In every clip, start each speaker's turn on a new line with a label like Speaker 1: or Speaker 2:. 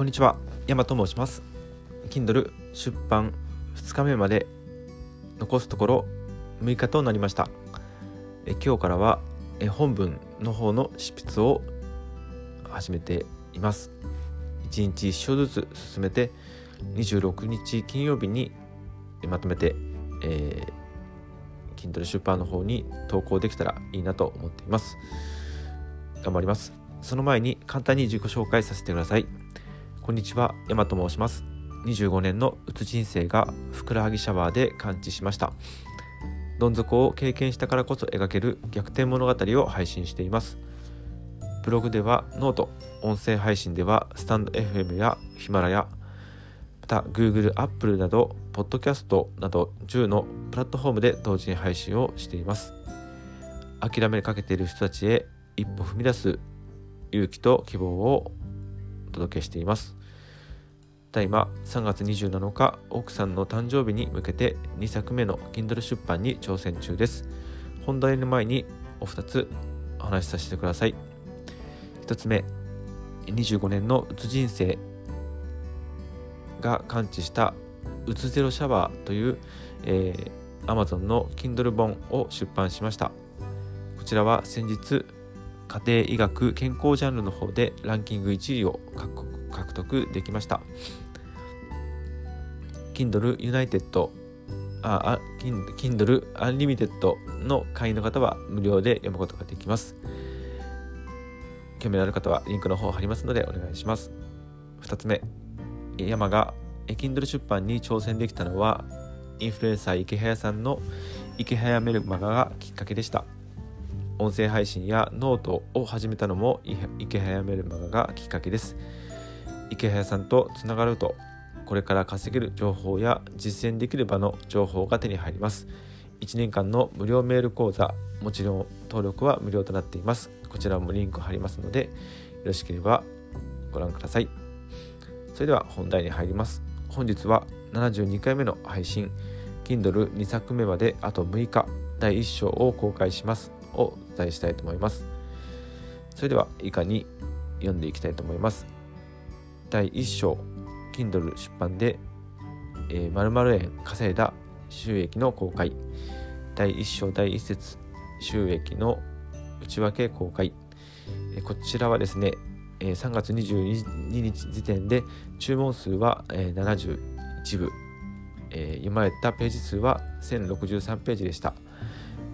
Speaker 1: こんにちは。山と申します。Kindle 出版2日目まで残すところ6日となりました。え今日からはえ本文の方の執筆を始めています。1日1章ずつ進めて26日金曜日にまとめて、えー、Kindle 出版の方に投稿できたらいいなと思っています。頑張ります。その前に簡単に自己紹介させてください。こんにちは山と申します。25年のうつ人生がふくらはぎシャワーで完治しました。どん底を経験したからこそ描ける逆転物語を配信しています。ブログではノート音声配信ではスタンド FM やヒマラヤまた Google、Apple などポッドキャストなど10のプラットフォームで同時に配信をしています。諦めかけている人たちへ一歩踏み出す勇気と希望をお届けしています。ただいま3月27日奥さんの誕生日に向けて2作目の Kindle 出版に挑戦中です。本題の前にお二つお話しさせてください。1つ目25年のうつ人生が完治したうつゼロシャワーという、えー、Amazon の Kindle 本を出版しました。こちらは先日家庭医学健康ジャンルの方でランキング1位を獲得できました Kindle United あ、Kindle Unlimited の会員の方は無料で読むことができます。興味のある方はリンクの方を貼りますのでお願いします。2つ目、山が Kindle 出版に挑戦できたのはインフルエンサーイケハヤさんのイケハヤメルマガがきっかけでした。音声配信やノートを始めたのもイケハヤメルマガがきっかけです。イケハヤさんとつながるとこれから稼げる情報や実践できる場の情報が手に入ります。1年間の無料メール講座もちろん登録は無料となっています。こちらもリンク貼りますのでよろしければご覧ください。それでは本題に入ります。本日は72回目の配信。Kindle2 作目まであと6日。第1章を公開します。を伝えしたいと思います。それでは以下に読んでいきたいと思います。第1章 Kindle 出版で、えー、〇〇円稼いだ収益の公開。第1章第1節収益の内訳公開、えー、こちらはですね、えー、3月22日時点で注文数は、えー、71部、えー、読まれたページ数は1063ページでした、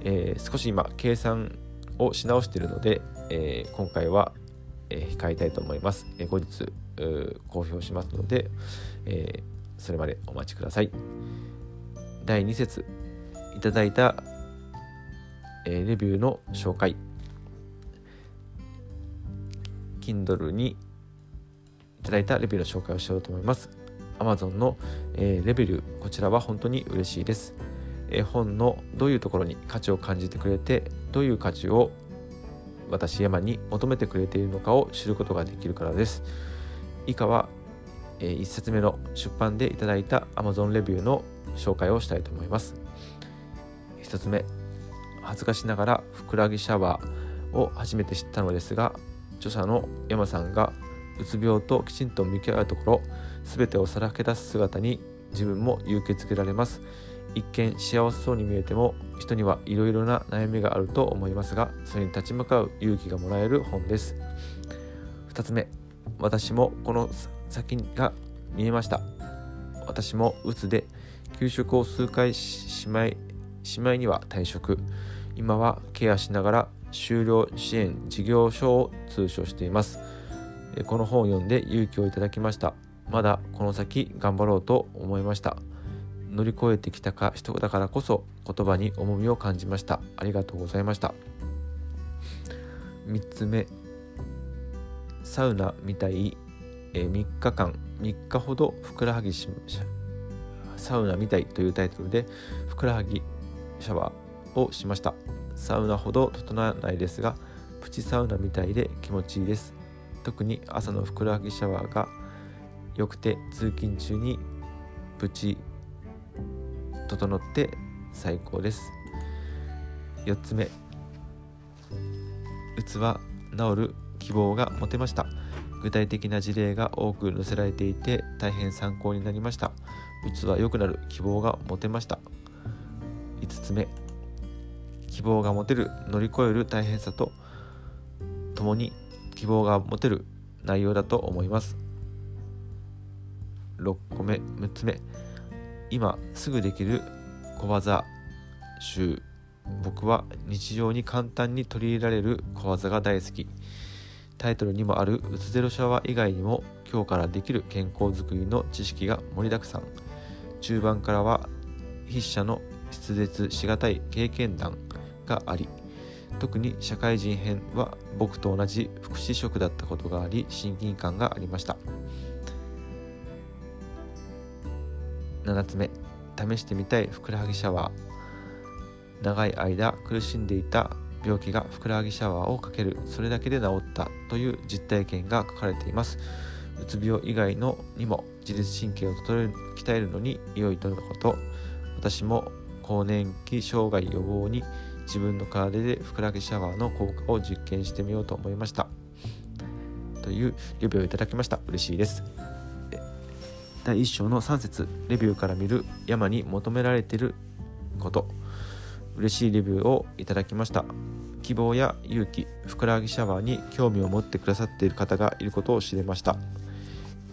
Speaker 1: えー、少し今計算をし直しているので、えー、今回は、えー、控えたいと思います、えー、後日公表しますので、えー、それまでお待ちください。第2節いただいた、えー、レビューの紹介。Kindle にいただいたレビューの紹介をしようと思います。Amazon の、えー、レビュー。こちらは本当に嬉しいです、本のどういうところに価値を感じてくれてどういう価値を私山に求めてくれているのかを知ることができるからです。以下は、1冊目の出版でいただいた Amazon レビューの紹介をしたいと思います。1つ目恥ずかしながらふくらぎシャワーを初めて知ったのですが著者の山さんがうつ病ときちんと向き合うところ全てをさらけ出す姿に自分も勇気づけられます。一見幸せそうに見えても人にはいろいろな悩みがあると思いますがそれに立ち向かう勇気がもらえる本です。2つ目私もこの先が見えました。私もうつで給食を数回しまいしまいには退職。今はケアしながら終了支援事業所を通所しています。この本を読んで勇気をいただきました。まだこの先頑張ろうと思いました。乗り越えてきたか人だからこそ言葉に重みを感じました。ありがとうございました。3つ目。サウナみたい、えー、3日間。3日ほどふくらはぎサウナみたい。というタイトルでふくらはぎシャワーをしました。サウナほど整わないですがプチサウナみたいで気持ちいいです。特に朝のふくらはぎシャワーが良くて通勤中にプチ整って最高です。4つ目。うつは治る希望が持てました。具体的な事例が多く載せられていて大変参考になりました。うつは良くなる希望が持てました。5つ目。希望が持てる乗り越える大変さとともに希望が持てる内容だと思います。6個目6つ目。今すぐできる小技集。僕は日常に簡単に取り入れられる小技が大好き。タイトルにもあるうつゼロシャワー以外にも今日からできる健康づくりの知識が盛りだくさん。中盤からは筆者の筆舌しがたい経験談があり特に社会人編は僕と同じ福祉職だったことがあり親近感がありました。7つ目。試してみたいふくらはぎシャワー。長い間苦しんでいた病気がふくらはぎシャワーをかける。それだけで治った。という実体験が書かれています。うつ病以外のにも自律神経を整える鍛えるのに良いとのこと。私も更年期障害予防に自分の体でふくらはぎシャワーの効果を実験してみようと思いました。というレビューをいただきました。嬉しいです。第1章の3節レビューから見る山に求められていること。嬉しいレビューをいただきました。希望や勇気ふくらはぎシャワーに興味を持ってくださっている方がいることを知れました。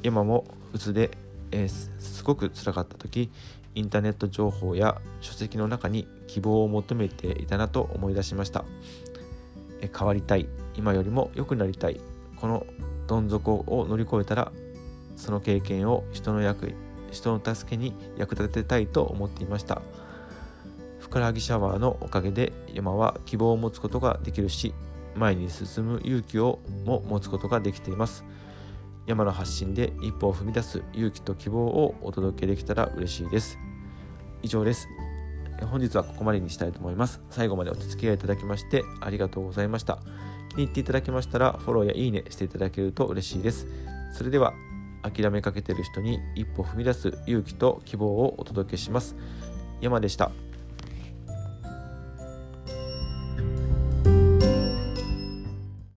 Speaker 1: 山もうつで、えー、すごくつらかった時インターネット情報や書籍の中に希望を求めていたなと思い出しました。変わりたい今よりも良くなりたいこのどん底を乗り越えたらその経験を人の役人の助けに役立てたいと思っていました。ふくらはぎシャワーのおかげで山は希望を持つことができるし前に進む勇気をも持つことができています。山の発信で一歩を踏み出す勇気と希望をお届けできたら嬉しいです。以上です。本日はここまでにしたいと思います。最後までお付き合いいただきましてありがとうございました。気に入っていただけましたらフォローやいいねしていただけると嬉しいです。それでは諦めかけている人に一歩踏み出す勇気と希望をお届けします山でした。